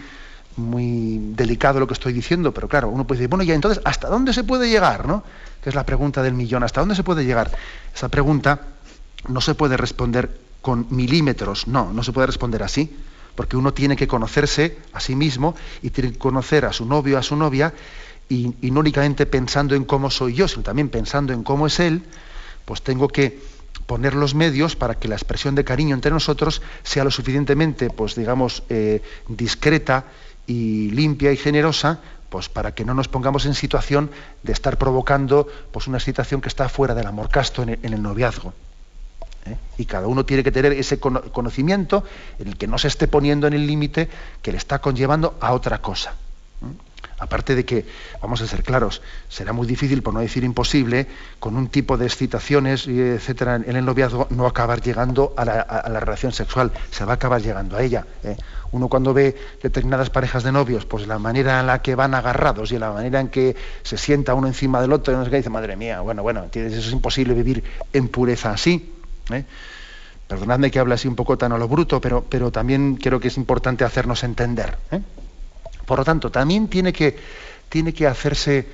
muy delicado lo que estoy diciendo, pero claro, uno puede decir, bueno, ya entonces, ¿hasta dónde se puede llegar? ¿no? Que es la pregunta del millón, ¿hasta dónde se puede llegar? Esa pregunta no se puede responder con milímetros, no, no se puede responder así porque uno tiene que conocerse a sí mismo y tiene que conocer a su novio, a su novia, y, no únicamente pensando en cómo soy yo, sino también pensando en cómo es él, pues tengo que poner los medios para que la expresión de cariño entre nosotros sea lo suficientemente, pues digamos, eh, discreta y limpia y generosa, pues para que no nos pongamos en situación de estar provocando pues una situación que está fuera del amor casto en el noviazgo. ¿eh? Y cada uno tiene que tener ese conocimiento en el que no se esté poniendo en el límite que le está conllevando a otra cosa. Aparte de que, vamos a ser claros, será muy difícil, por no decir imposible, con un tipo de excitaciones, etcétera, en el noviazgo, no acabar llegando a la, relación sexual, se va a acabar llegando a ella. ¿eh? Uno cuando ve determinadas parejas de novios, pues la manera en la que van agarrados y la manera en que se sienta uno encima del otro, y no sé dice, madre mía, bueno, bueno, eso es imposible vivir en pureza así. ¿eh? Perdonadme que hable así un poco tan a lo bruto, pero, también creo que es importante hacernos entender. ¿eh? Por lo tanto, también tiene que, tiene que hacerse,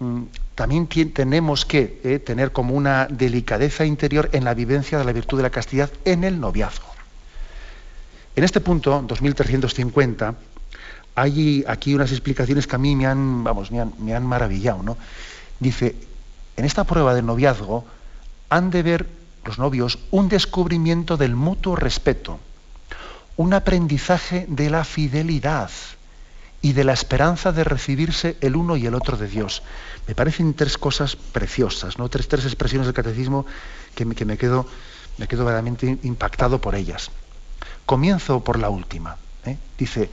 mm, también tenemos que ¿eh? tener como una delicadeza interior en la vivencia de la virtud de la castidad en el noviazgo. En este punto, 2350, hay aquí unas explicaciones que a mí me han, vamos, me han, me han maravillado. ¿no? Dice, en esta prueba de noviazgo han de ver los novios un descubrimiento del mutuo respeto, un aprendizaje de la fidelidad y de la esperanza de recibirse el uno y el otro de Dios. Me parecen tres cosas preciosas, ¿no? tres, tres expresiones del catecismo que que me, quedo, me quedo verdaderamente impactado por ellas. Comienzo por la última. ¿eh? Dice,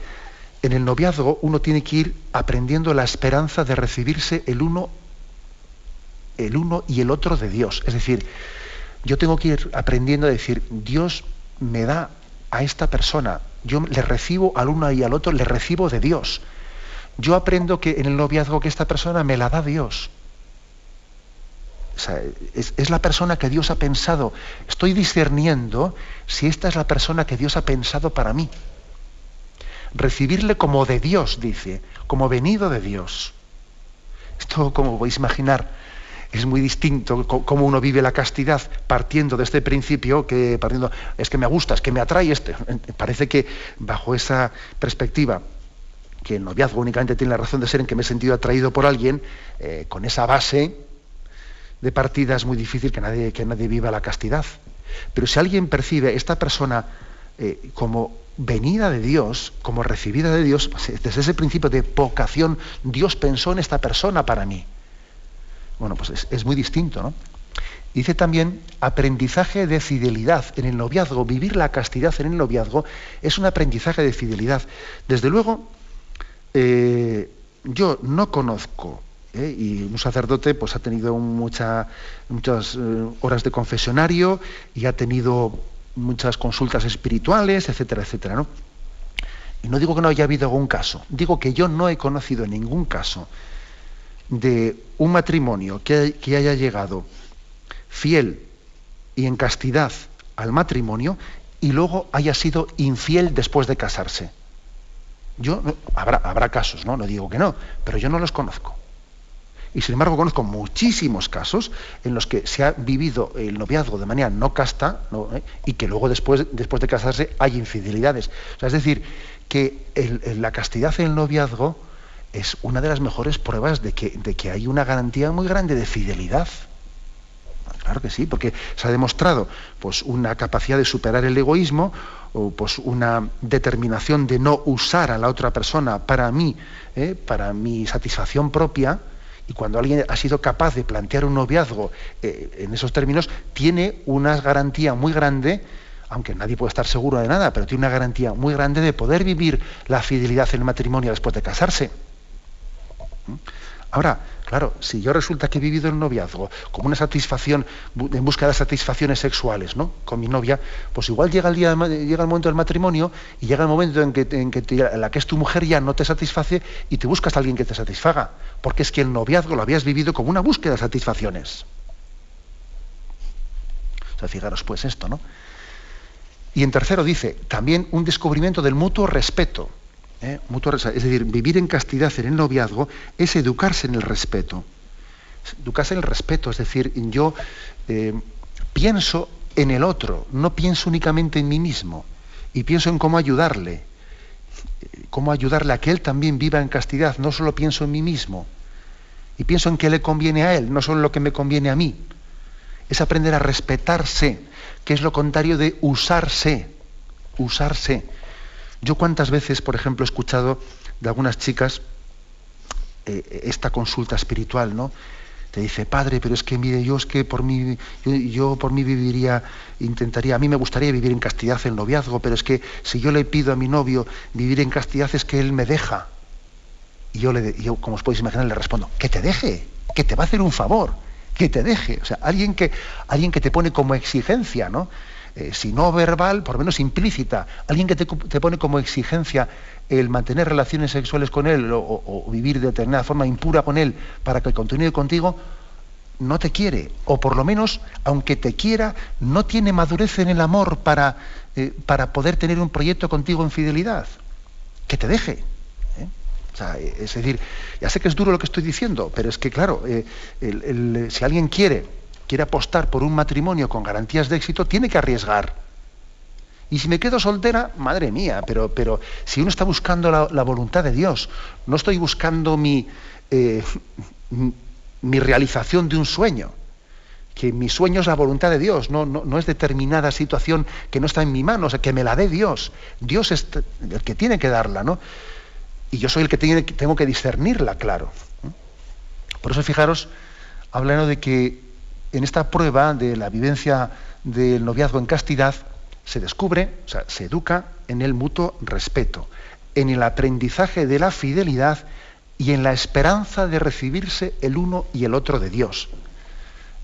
en el noviazgo uno tiene que ir aprendiendo la esperanza de recibirse el uno, el uno y el otro de Dios. Es decir, yo tengo que ir aprendiendo a decir, Dios me da a esta persona, yo le recibo al uno y al otro, le recibo de Dios. Yo aprendo que en el noviazgo que esta persona me la da Dios. Es, la persona que Dios ha pensado. Estoy discerniendo si esta es la persona que Dios ha pensado para mí. Recibirle como de Dios, dice, como venido de Dios. Esto, como podéis imaginar, es muy distinto cómo uno vive la castidad partiendo de este principio que partiendo es que me gusta, es que me atrae este. <laughs> Parece que bajo esa perspectiva que el noviazgo únicamente tiene la razón de ser en que me he sentido atraído por alguien, eh, con esa base de partida es muy difícil que nadie, que nadie viva la castidad. Pero si alguien percibe esta persona eh, como venida de Dios, como recibida de Dios, pues, desde ese principio de vocación, Dios pensó en esta persona para mí. Bueno, pues es, es muy distinto, ¿no? Dice también aprendizaje de fidelidad en el noviazgo, vivir la castidad en el noviazgo es un aprendizaje de fidelidad. Desde luego, eh, yo no conozco, eh, y un sacerdote pues ha tenido muchas eh, horas de confesionario y ha tenido muchas consultas espirituales, etcétera, etcétera, ¿no? Y no digo que no haya habido algún caso, digo que yo no he conocido ningún caso de un matrimonio que haya llegado fiel y en castidad al matrimonio y luego haya sido infiel después de casarse. Yo, habrá, habrá casos, ¿no? No digo que no, pero yo no los conozco. Y sin embargo conozco muchísimos casos en los que se ha vivido el noviazgo de manera no casta ¿eh? y que luego después, después de casarse hay infidelidades. es decir, que la castidad en el noviazgo es una de las mejores pruebas de que, de que hay una garantía muy grande de fidelidad. Claro que sí, porque se ha demostrado pues, una capacidad de superar el egoísmo o pues, una determinación de no usar a la otra persona para mí, ¿eh? para mi satisfacción propia. Y cuando alguien ha sido capaz de plantear un noviazgo eh, en esos términos, tiene una garantía muy grande, aunque nadie puede estar seguro de nada, pero tiene una garantía muy grande de poder vivir la fidelidad en el matrimonio después de casarse. ¿Mm? Ahora, claro, si yo resulta que he vivido el noviazgo como una satisfacción, en busca de satisfacciones sexuales, ¿no? Con mi novia, pues igual llega el día, llega el momento del matrimonio y llega el momento en que, en que la que es tu mujer ya no te satisface y te buscas a alguien que te satisfaga, porque es que el noviazgo lo habías vivido como una búsqueda de satisfacciones. O sea, fijaros pues esto, ¿no? Y en tercero dice, también un descubrimiento del mutuo respeto. ¿Eh? es decir, vivir en castidad en el noviazgo es educarse en el respeto. Educarse en el respeto, es decir, yo eh, pienso en el otro, no pienso únicamente en mí mismo, y pienso en cómo ayudarle, cómo ayudarle a que él también viva en castidad, no solo pienso en mí mismo, y pienso en qué le conviene a él, no solo en lo que me conviene a mí. Es aprender a respetarse, que es lo contrario de usarse, usarse. Yo cuántas veces, por ejemplo, he escuchado de algunas chicas eh, esta consulta espiritual, ¿no? Te dice, padre, pero es que mire, yo es que por mí, yo, por mí viviría, intentaría, a mí me gustaría vivir en castidad el noviazgo, pero es que si yo le pido a mi novio vivir en castidad es que él me deja. Y yo, le, yo como os podéis imaginar, le respondo, que te deje, que te va a hacer un favor, que te deje. O sea, alguien que, alguien que te pone como exigencia, ¿no? Eh, si no verbal, por lo menos implícita, alguien que te, pone como exigencia el mantener relaciones sexuales con él o, vivir de determinada forma impura con él para que continúe contigo, no te quiere, o por lo menos, aunque te quiera, no tiene madurez en el amor para, eh, para poder tener un proyecto contigo en fidelidad. Que te deje. ¿eh? es decir, ya sé que es duro lo que estoy diciendo, pero es que, claro, si alguien quiere quiere apostar por un matrimonio con garantías de éxito, tiene que arriesgar. Y si me quedo soltera, madre mía, pero, pero si uno está buscando la, voluntad de Dios, no estoy buscando mi, eh, <laughs> mi realización de un sueño, que mi sueño es la voluntad de Dios, no, no, es determinada situación que no está en mi mano, o sea, que me la dé Dios. Dios es el que tiene que darla, ¿no? Y yo soy el que tengo que discernirla, claro. Por eso, fijaros, hablando de que en esta prueba de la vivencia del noviazgo en castidad se descubre, o sea, se educa en el mutuo respeto, en el aprendizaje de la fidelidad y en la esperanza de recibirse el uno y el otro de Dios.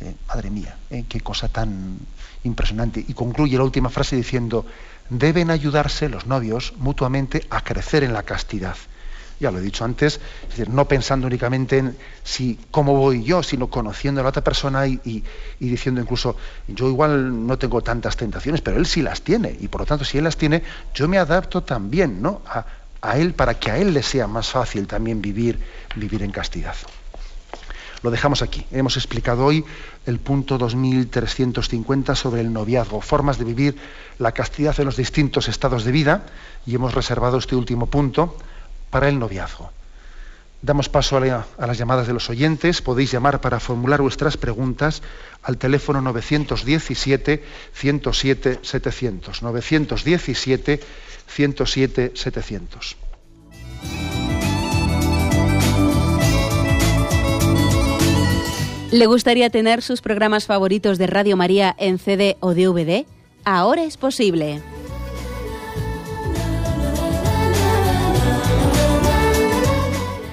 Eh, madre mía, eh, qué cosa tan impresionante. Y concluye la última frase diciendo, deben ayudarse los novios mutuamente a crecer en la castidad ya lo he dicho antes, es decir, no pensando únicamente en si cómo voy yo, sino conociendo a la otra persona y, diciendo incluso, yo igual no tengo tantas tentaciones, pero él sí las tiene, y por lo tanto, si él las tiene, yo me adapto también ¿no? a, él para que a él le sea más fácil también vivir, vivir en castidad. Lo dejamos aquí. Hemos explicado hoy el punto 2350 sobre el noviazgo, formas de vivir la castidad en los distintos estados de vida, y hemos reservado este último punto para el noviazgo. Damos paso a, las llamadas de los oyentes. Podéis llamar para formular vuestras preguntas al teléfono 917-107-700. 917-107-700. ¿Le gustaría tener sus programas favoritos de Radio María en CD o DVD? Ahora es posible.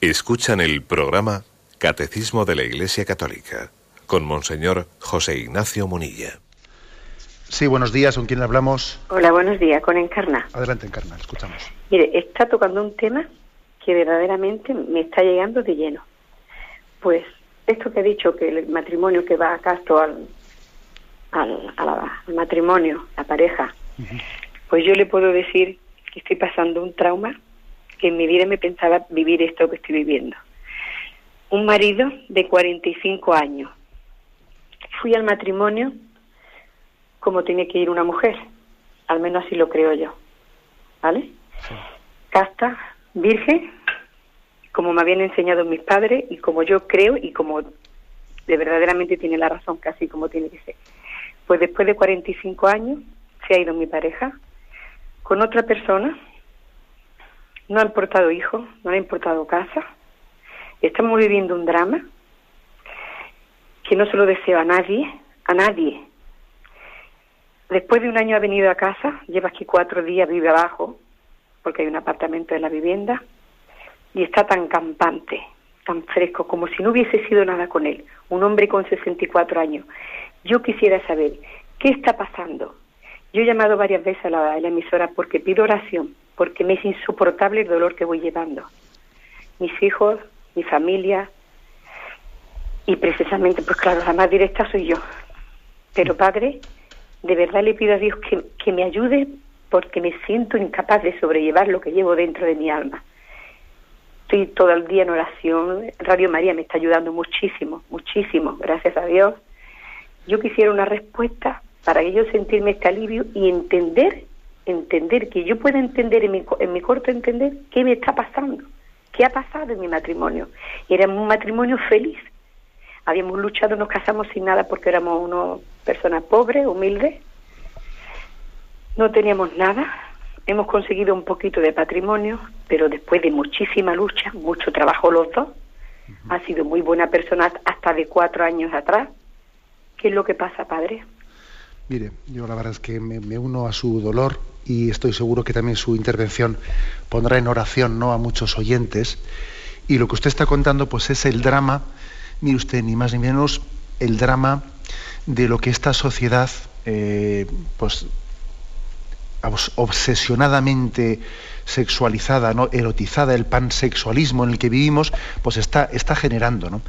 Escuchan el programa Catecismo de la Iglesia Católica con Monseñor José Ignacio Munilla. Sí, buenos días, ¿con quién hablamos? Hola, buenos días, con Encarna. Adelante, Encarna, escuchamos. Mire, está tocando un tema que verdaderamente me está llegando de lleno. Pues esto que he dicho, que el matrimonio que va a casto al, al, matrimonio, la pareja, pues yo le puedo decir que estoy pasando un trauma que en mi vida me pensaba vivir esto que estoy viviendo. Un marido de 45 años, fui al matrimonio como tiene que ir una mujer, al menos así lo creo yo, ¿vale? Casta, virgen, como me habían enseñado mis padres y como yo creo y como de verdaderamente tiene la razón, casi como tiene que ser. Pues después de 45 años se ha ido mi pareja con otra persona, no ha importado hijos, no ha importado casa, estamos viviendo un drama que no se lo deseo a nadie, a nadie. Después de un año ha venido a casa, lleva aquí cuatro días, vive abajo, porque hay un apartamento en la vivienda, y está tan campante, tan fresco, como si no hubiese sido nada con él, un hombre con 64 años. Yo quisiera saber, ¿qué está pasando? Yo he llamado varias veces a la, a la emisora porque pido oración, porque me es insoportable el dolor que voy llevando. Mis hijos, mi familia, y precisamente, pues claro, la más directa soy yo. Pero Padre, de verdad le pido a Dios que, que me ayude porque me siento incapaz de sobrellevar lo que llevo dentro de mi alma. Estoy todo el día en oración. Radio María me está ayudando muchísimo, muchísimo, gracias a Dios. Yo quisiera una respuesta para que yo sentirme este alivio y entender, entender, que yo pueda entender en mi, en mi corto entender qué me está pasando, qué ha pasado en mi matrimonio. Era un matrimonio feliz, habíamos luchado, nos casamos sin nada porque éramos una personas pobres, humildes, no teníamos nada, hemos conseguido un poquito de patrimonio, pero después de muchísima lucha, mucho trabajo los dos, ha sido muy buena persona hasta de cuatro años atrás. ¿Qué es lo que pasa, padre? Mire, yo la verdad es que me, uno a su dolor y estoy seguro que también su intervención pondrá en oración ¿no? a muchos oyentes. Y lo que usted está contando pues es el drama mire usted, ni más ni menos el drama de lo que esta sociedad, eh, pues obsesionadamente sexualizada, ¿no? erotizada, el pansexualismo en el que vivimos, pues está, está generando. ¿no?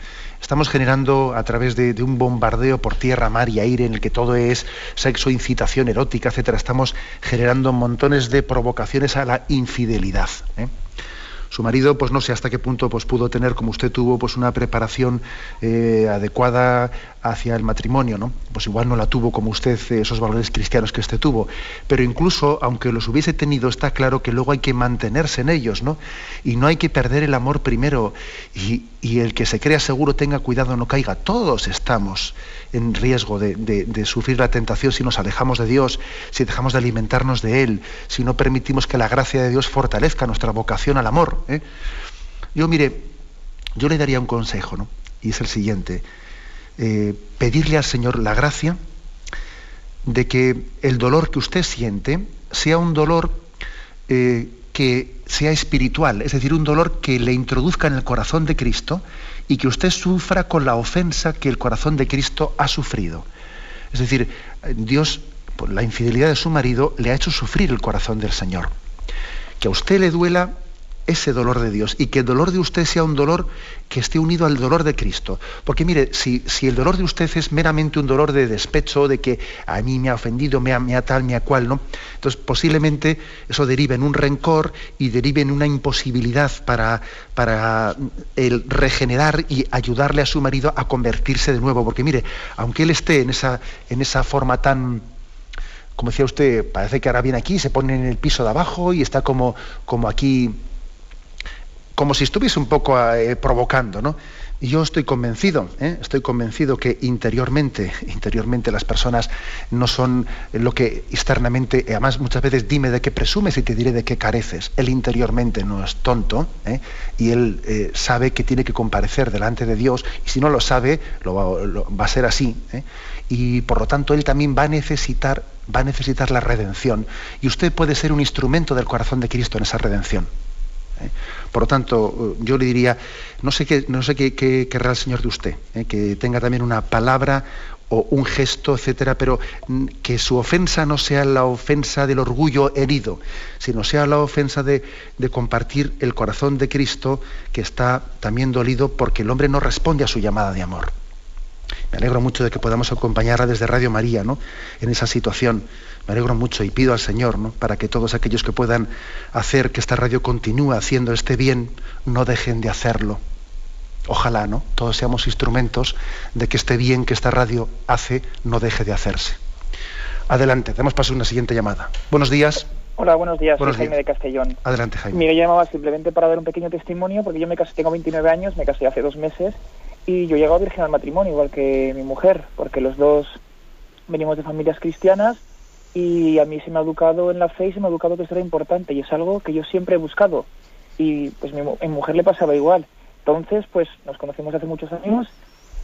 Estamos generando a través de, un bombardeo por tierra, mar y aire en el que todo es sexo, incitación erótica, etcétera. Estamos generando montones de provocaciones a la infidelidad. ¿eh? su marido, pues no sé hasta qué punto pues, pudo tener, como usted tuvo, pues una preparación eh, adecuada hacia el matrimonio, ¿no? Pues igual no la tuvo como usted, eh, esos valores cristianos que usted tuvo. Pero incluso, aunque los hubiese tenido, está claro que luego hay que mantenerse en ellos, ¿no? Y no hay que perder el amor primero. Y, el que se crea seguro tenga cuidado, no caiga. Todos estamos en riesgo de, de, sufrir la tentación si nos alejamos de Dios, si dejamos de alimentarnos de Él, si no permitimos que la gracia de Dios fortalezca nuestra vocación al amor. ¿eh? Yo, mire, yo le daría un consejo, ¿no? Y es el siguiente. Eh, pedirle al Señor la gracia de que el dolor que usted siente sea un dolor eh, que sea espiritual, es decir, un dolor que le introduzca en el corazón de Cristo y que usted sufra con la ofensa que el corazón de Cristo ha sufrido. Es decir, Dios, por la infidelidad de su marido, le ha hecho sufrir el corazón del Señor. Que a usted le duela ese dolor de Dios y que el dolor de usted sea un dolor que esté unido al dolor de Cristo. Porque mire, si, si el dolor de usted es meramente un dolor de despecho, de que a mí me ha ofendido, me ha, me ha tal, me ha cual, ¿no? Entonces posiblemente eso derive en un rencor y derive en una imposibilidad para, para el regenerar y ayudarle a su marido a convertirse de nuevo. Porque mire, aunque él esté en esa, en esa forma tan como decía usted, parece que ahora viene aquí, se pone en el piso de abajo y está como, como aquí como si estuviese un poco eh, provocando, ¿no? Y yo estoy convencido, ¿eh? estoy convencido que interiormente, interiormente las personas no son lo que externamente, además muchas veces dime de qué presumes y te diré de qué careces. Él interiormente no es tonto ¿eh? y él sabe que tiene que comparecer delante de Dios y si no lo sabe, lo va, a ser así. Y por lo tanto él también va a necesitar, va a necesitar la redención. Y usted puede ser un instrumento del corazón de Cristo en esa redención. ¿Eh? Por lo tanto, yo le diría, no sé qué, querrá el Señor de usted, ¿eh? que tenga también una palabra o un gesto, etcétera, pero mm, que su ofensa no sea la ofensa del orgullo herido, sino sea la ofensa de, de, compartir el corazón de Cristo que está también dolido porque el hombre no responde a su llamada de amor. Me alegro mucho de que podamos acompañarla desde Radio María, ¿no? En esa situación me alegro mucho y pido al Señor ¿no? para que todos aquellos que puedan hacer que esta radio continúe haciendo este bien, no dejen de hacerlo. Ojalá, ¿no? Todos seamos instrumentos de que este bien que esta radio hace no deje de hacerse. Adelante, damos paso a una siguiente llamada. Buenos días. Hola, buenos días. Soy Jaime de Castellón. Adelante, Jaime. Mira, yo llamaba simplemente para dar un pequeño testimonio, porque yo me casé, tengo 29 años, me casé hace dos meses y yo llego a virgen al matrimonio, igual que mi mujer, porque los dos venimos de familias cristianas y a mí se me ha educado en la fe y se me ha educado que esto era importante y es algo que yo siempre he buscado. Y pues mi, mi mujer le pasaba igual. Entonces pues nos conocimos hace muchos años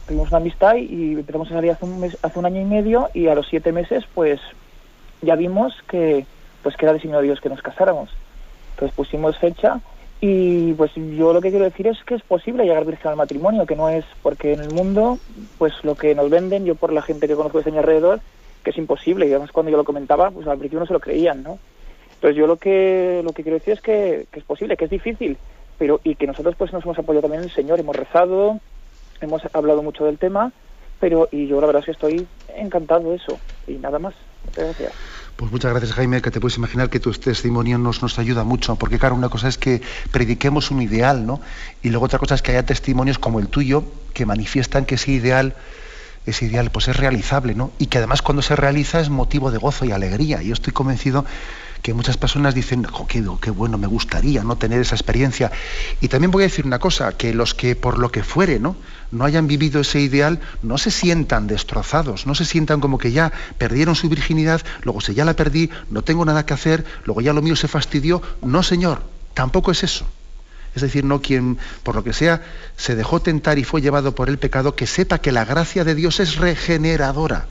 tuvimos una amistad y empezamos a salir hace un, mes, hace un año y medio y a los siete meses pues ya vimos que pues que era designado Dios que nos casáramos. Entonces pusimos fecha y pues yo lo que quiero decir es que es posible llegar virgen al matrimonio que no es porque en el mundo pues lo que nos venden. Yo por la gente que conozco de mi alrededor que es imposible. Y además cuando yo lo comentaba, pues al principio no se lo creían, ¿no? Entonces yo lo que, lo que quiero decir es que, es posible, que es difícil, pero y que nosotros pues nos hemos apoyado también en el Señor, hemos rezado, hemos hablado mucho del tema, pero y yo la verdad es que estoy encantado de eso. Y nada más. Muchas gracias. Pues muchas gracias, Jaime, que te puedes imaginar que tu testimonio nos, nos ayuda mucho, porque claro, una cosa es que prediquemos un ideal, ¿no? Y luego otra cosa es que haya testimonios como el tuyo que manifiestan que ese ideal ese ideal pues es realizable, ¿no? Y que además cuando se realiza es motivo de gozo y alegría. Yo estoy convencido que muchas personas dicen, qué, qué, bueno, me gustaría no tener esa experiencia. Y también voy a decir una cosa, que los que por lo que fuere, ¿no? no hayan vivido ese ideal, no se sientan destrozados, no se sientan como que ya perdieron su virginidad, luego se ya la perdí, no tengo nada que hacer, luego ya lo mío se fastidió. No, señor, tampoco es eso es decir, no quien, por lo que sea, se dejó tentar y fue llevado por el pecado, que sepa que la gracia de Dios es regeneradora.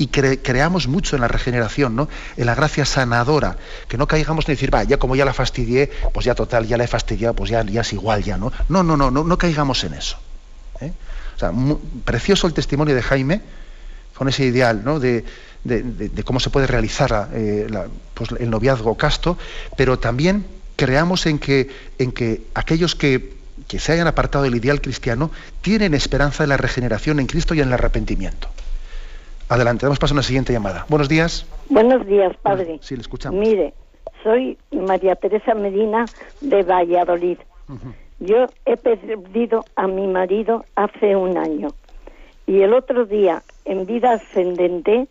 Y creamos mucho en la regeneración, ¿no? En la gracia sanadora. Que no caigamos en decir, va, ya como ya la fastidié, pues ya total, ya la he fastidiado, pues ya, ya es igual, ya, ¿no? No, no, no, no, no caigamos en eso. ¿eh? Precioso el testimonio de Jaime, con ese ideal, ¿no? De, cómo se puede realizar eh, pues, el noviazgo casto, pero también creamos en que, en que aquellos que, se hayan apartado del ideal cristiano tienen esperanza en la regeneración en Cristo y en el arrepentimiento. Adelante, damos paso a una siguiente llamada. Buenos días. Buenos días, padre. Sí, le escuchamos. Mire, soy María Teresa Medina de Valladolid. Yo he perdido a mi marido hace un año. Y el otro día, en vida ascendente,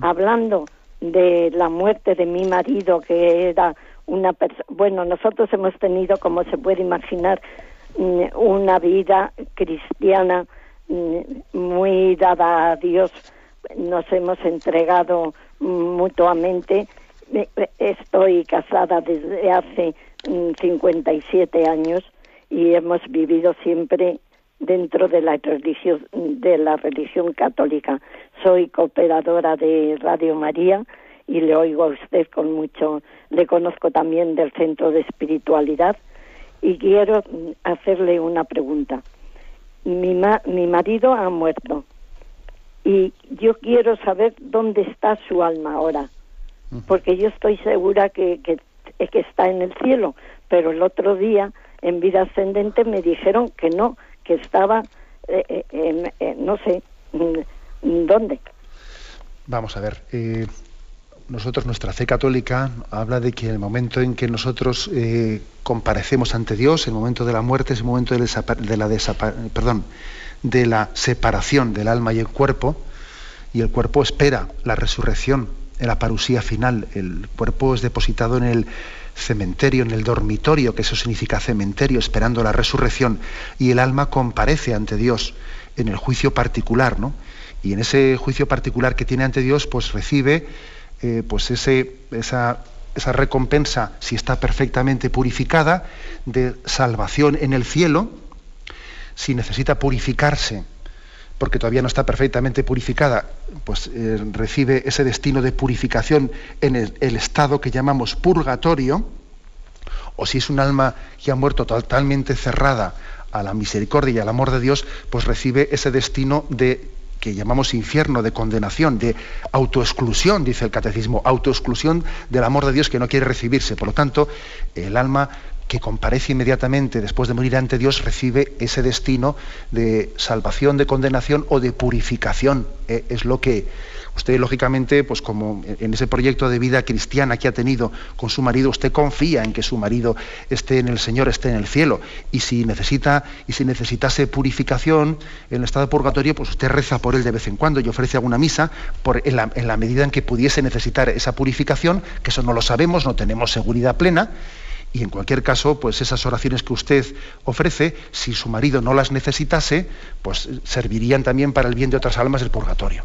hablando de la muerte de mi marido, que era una bueno, nosotros hemos tenido, como se puede imaginar, mm, una vida cristiana mm, muy dada a Dios. Nos hemos entregado mutuamente. Estoy casada desde hace 57 mm, años y hemos vivido siempre dentro de la religión, de la religión católica. Soy cooperadora de Radio María y le oigo a usted con mucho, le conozco también del Centro de Espiritualidad y quiero hacerle una pregunta. Mi, mi marido ha muerto y yo quiero saber dónde está su alma ahora, porque yo estoy segura que, que, que está en el cielo, pero el otro día en vida ascendente me dijeron que no, que estaba, eh, eh, no sé, ¿dónde? Vamos a ver, eh, nosotros, nuestra fe católica habla de que el momento en que nosotros comparecemos ante Dios, el momento de la muerte es el momento de, la de la separación del alma y el cuerpo, y el cuerpo espera la resurrección, la parusía final. El cuerpo es depositado en el cementerio, en el dormitorio, que eso significa cementerio, esperando la resurrección, y el alma comparece ante Dios en el juicio particular, ¿no? Y en ese juicio particular que tiene ante Dios, pues recibe eh, pues ese, esa, esa recompensa, si está perfectamente purificada, de salvación en el cielo, si necesita purificarse porque todavía no está perfectamente purificada, pues eh, recibe ese destino de purificación en el, estado que llamamos purgatorio, o si es un alma que ha muerto totalmente cerrada a la misericordia y al amor de Dios, pues recibe ese destino de que llamamos infierno, de condenación, de autoexclusión, dice el catecismo, autoexclusión del amor de Dios que no quiere recibirse. Por lo tanto, el alma que comparece inmediatamente después de morir ante Dios recibe ese destino de salvación, de condenación o de purificación. Eh, es lo que usted, lógicamente, pues como en ese proyecto de vida cristiana que ha tenido con su marido, usted confía en que su marido esté en el Señor, esté en el cielo. Y si necesita, y si necesitase purificación en el estado de purgatorio, pues usted reza por él de vez en cuando y ofrece alguna misa por, en, la, en la medida en que pudiese necesitar esa purificación, que eso no lo sabemos, no tenemos seguridad plena y en cualquier caso, pues esas oraciones que usted ofrece, si su marido no las necesitase, pues servirían también para el bien de otras almas del purgatorio.